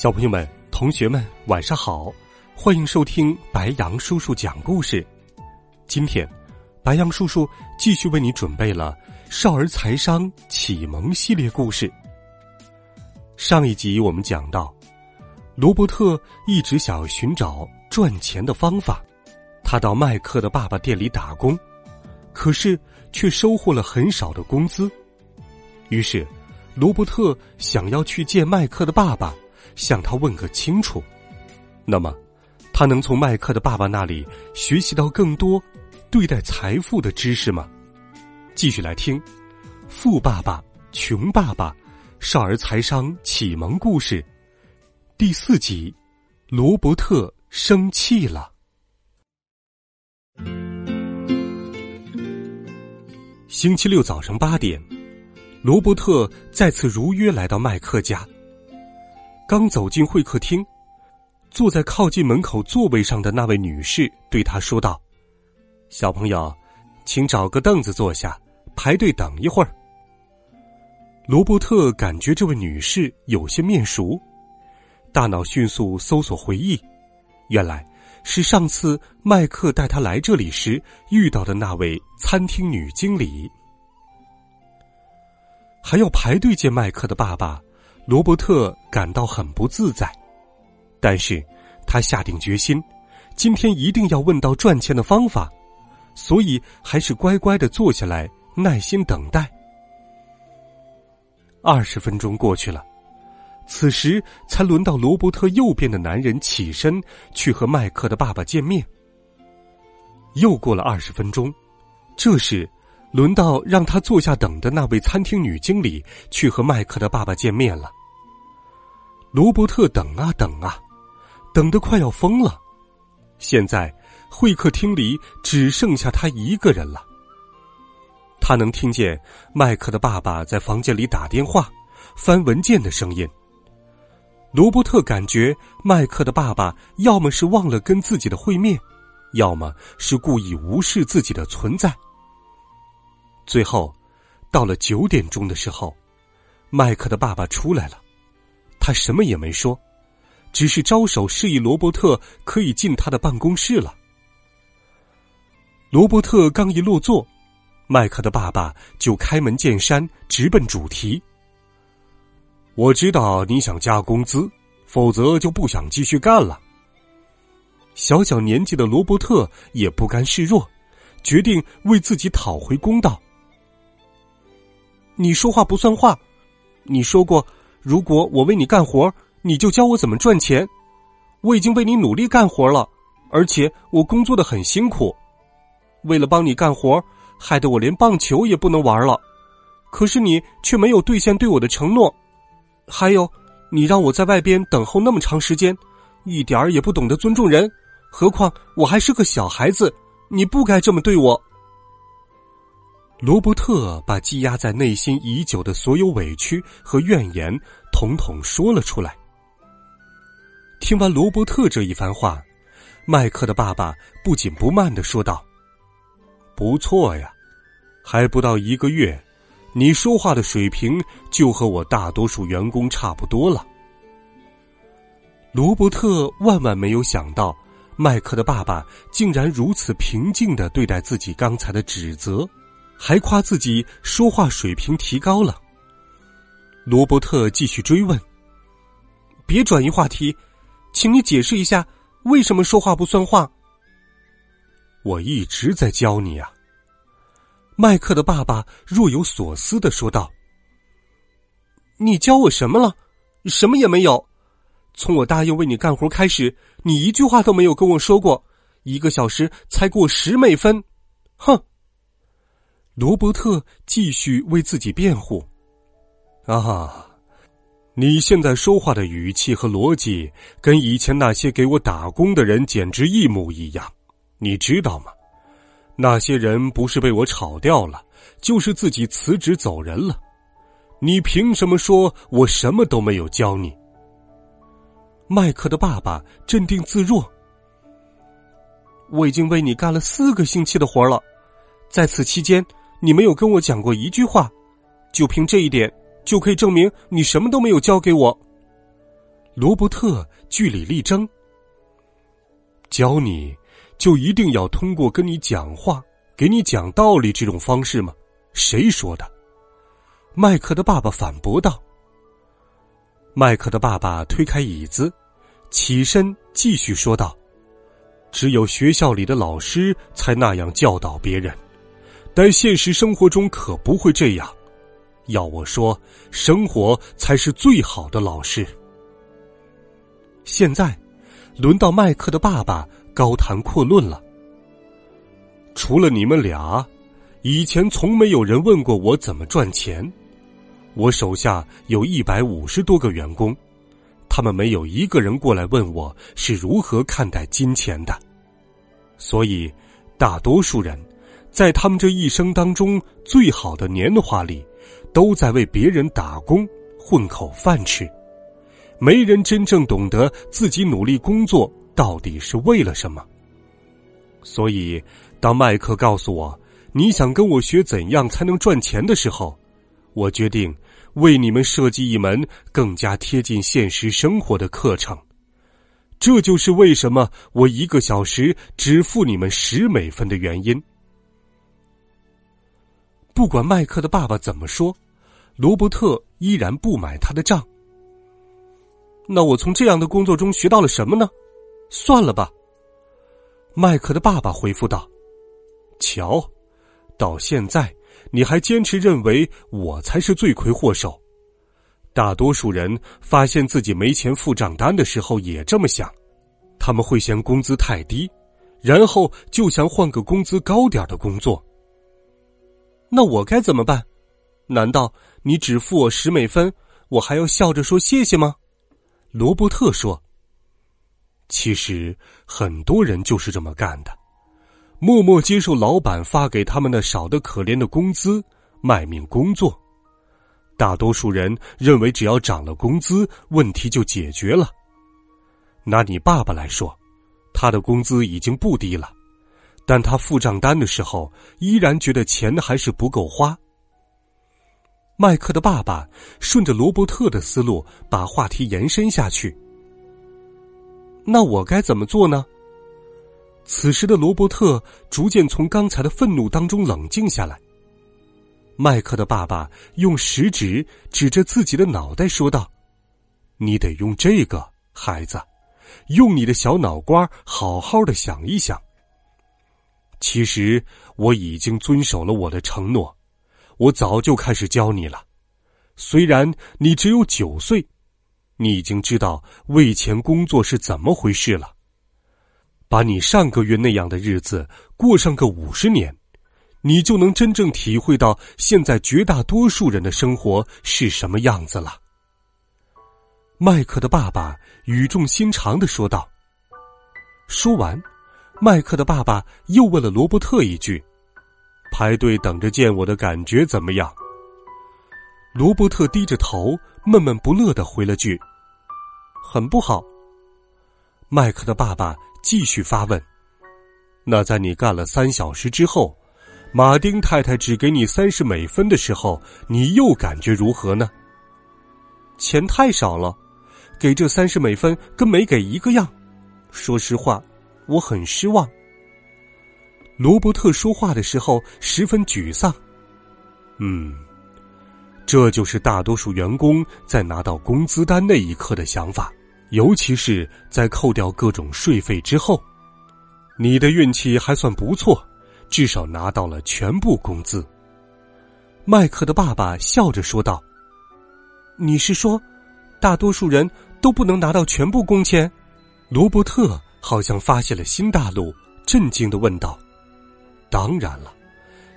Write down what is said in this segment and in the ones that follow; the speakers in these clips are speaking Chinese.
小朋友们、同学们，晚上好！欢迎收听白羊叔叔讲故事。今天，白羊叔叔继续为你准备了少儿财商启蒙系列故事。上一集我们讲到，罗伯特一直想要寻找赚钱的方法，他到麦克的爸爸店里打工，可是却收获了很少的工资。于是，罗伯特想要去见麦克的爸爸。向他问个清楚，那么，他能从麦克的爸爸那里学习到更多对待财富的知识吗？继续来听《富爸爸穷爸爸》少儿财商启蒙故事第四集：罗伯特生气了。星期六早上八点，罗伯特再次如约来到麦克家。刚走进会客厅，坐在靠近门口座位上的那位女士对他说道：“小朋友，请找个凳子坐下，排队等一会儿。”罗伯特感觉这位女士有些面熟，大脑迅速搜索回忆，原来是上次麦克带他来这里时遇到的那位餐厅女经理。还要排队见麦克的爸爸。罗伯特感到很不自在，但是他下定决心，今天一定要问到赚钱的方法，所以还是乖乖的坐下来，耐心等待。二十分钟过去了，此时才轮到罗伯特右边的男人起身去和麦克的爸爸见面。又过了二十分钟，这时轮到让他坐下等的那位餐厅女经理去和麦克的爸爸见面了。罗伯特等啊等啊，等得快要疯了。现在会客厅里只剩下他一个人了。他能听见麦克的爸爸在房间里打电话、翻文件的声音。罗伯特感觉麦克的爸爸要么是忘了跟自己的会面，要么是故意无视自己的存在。最后，到了九点钟的时候，麦克的爸爸出来了。他什么也没说，只是招手示意罗伯特可以进他的办公室了。罗伯特刚一落座，麦克的爸爸就开门见山，直奔主题：“我知道你想加工资，否则就不想继续干了。”小小年纪的罗伯特也不甘示弱，决定为自己讨回公道。你说话不算话，你说过。如果我为你干活，你就教我怎么赚钱。我已经为你努力干活了，而且我工作的很辛苦。为了帮你干活，害得我连棒球也不能玩了。可是你却没有兑现对我的承诺。还有，你让我在外边等候那么长时间，一点儿也不懂得尊重人。何况我还是个小孩子，你不该这么对我。罗伯特把积压在内心已久的所有委屈和怨言，统统说了出来。听完罗伯特这一番话，麦克的爸爸不紧不慢的说道：“不错呀，还不到一个月，你说话的水平就和我大多数员工差不多了。”罗伯特万万没有想到，麦克的爸爸竟然如此平静的对待自己刚才的指责。还夸自己说话水平提高了。罗伯特继续追问：“别转移话题，请你解释一下为什么说话不算话。”我一直在教你啊。”麦克的爸爸若有所思的说道。“你教我什么了？什么也没有。从我答应为你干活开始，你一句话都没有跟我说过。一个小时才给我十美分，哼！”罗伯特继续为自己辩护：“啊，你现在说话的语气和逻辑，跟以前那些给我打工的人简直一模一样，你知道吗？那些人不是被我炒掉了，就是自己辞职走人了。你凭什么说我什么都没有教你？麦克的爸爸镇定自若。我已经为你干了四个星期的活了，在此期间，你没有跟我讲过一句话，就凭这一点。就可以证明你什么都没有教给我。罗伯特据理力争，教你就一定要通过跟你讲话、给你讲道理这种方式吗？谁说的？麦克的爸爸反驳道。麦克的爸爸推开椅子，起身继续说道：“只有学校里的老师才那样教导别人，但现实生活中可不会这样。”要我说，生活才是最好的老师。现在，轮到麦克的爸爸高谈阔论了。除了你们俩，以前从没有人问过我怎么赚钱。我手下有一百五十多个员工，他们没有一个人过来问我是如何看待金钱的。所以，大多数人，在他们这一生当中最好的年华里。都在为别人打工混口饭吃，没人真正懂得自己努力工作到底是为了什么。所以，当麦克告诉我你想跟我学怎样才能赚钱的时候，我决定为你们设计一门更加贴近现实生活的课程。这就是为什么我一个小时只付你们十美分的原因。不管麦克的爸爸怎么说，罗伯特依然不买他的账。那我从这样的工作中学到了什么呢？算了吧。麦克的爸爸回复道：“瞧，到现在你还坚持认为我才是罪魁祸首。大多数人发现自己没钱付账单的时候也这么想，他们会嫌工资太低，然后就想换个工资高点的工作。”那我该怎么办？难道你只付我十美分，我还要笑着说谢谢吗？罗伯特说：“其实很多人就是这么干的，默默接受老板发给他们的少得可怜的工资，卖命工作。大多数人认为只要涨了工资，问题就解决了。拿你爸爸来说，他的工资已经不低了。”但他付账单的时候，依然觉得钱还是不够花。麦克的爸爸顺着罗伯特的思路，把话题延伸下去。那我该怎么做呢？此时的罗伯特逐渐从刚才的愤怒当中冷静下来。麦克的爸爸用食指指着自己的脑袋说道：“你得用这个，孩子，用你的小脑瓜好好的想一想。”其实我已经遵守了我的承诺，我早就开始教你了。虽然你只有九岁，你已经知道为钱工作是怎么回事了。把你上个月那样的日子过上个五十年，你就能真正体会到现在绝大多数人的生活是什么样子了。麦克的爸爸语重心长的说道。说完。麦克的爸爸又问了罗伯特一句：“排队等着见我的感觉怎么样？”罗伯特低着头，闷闷不乐的回了句：“很不好。”麦克的爸爸继续发问：“那在你干了三小时之后，马丁太太只给你三十美分的时候，你又感觉如何呢？”钱太少了，给这三十美分跟没给一个样。说实话。我很失望。罗伯特说话的时候十分沮丧。嗯，这就是大多数员工在拿到工资单那一刻的想法，尤其是在扣掉各种税费之后。你的运气还算不错，至少拿到了全部工资。麦克的爸爸笑着说道：“你是说，大多数人都不能拿到全部工钱？”罗伯特。好像发现了新大陆，震惊的问道：“当然了，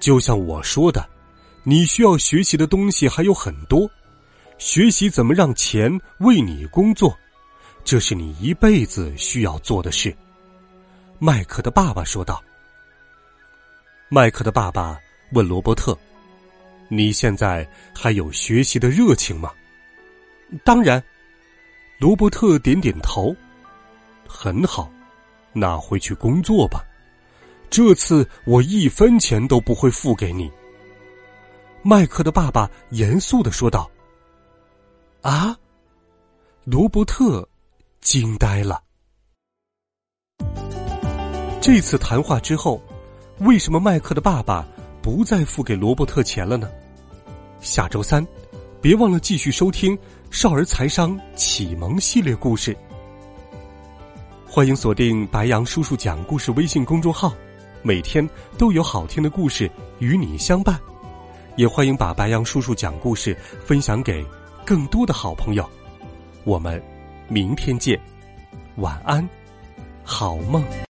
就像我说的，你需要学习的东西还有很多，学习怎么让钱为你工作，这是你一辈子需要做的事。”麦克的爸爸说道。麦克的爸爸问罗伯特：“你现在还有学习的热情吗？”“当然。”罗伯特点点头。“很好，那回去工作吧。这次我一分钱都不会付给你。”麦克的爸爸严肃的说道。“啊！”罗伯特惊呆了。这次谈话之后。为什么麦克的爸爸不再付给罗伯特钱了呢？下周三，别忘了继续收听少儿财商启蒙系列故事。欢迎锁定白杨叔叔讲故事微信公众号，每天都有好听的故事与你相伴。也欢迎把白杨叔叔讲故事分享给更多的好朋友。我们明天见，晚安，好梦。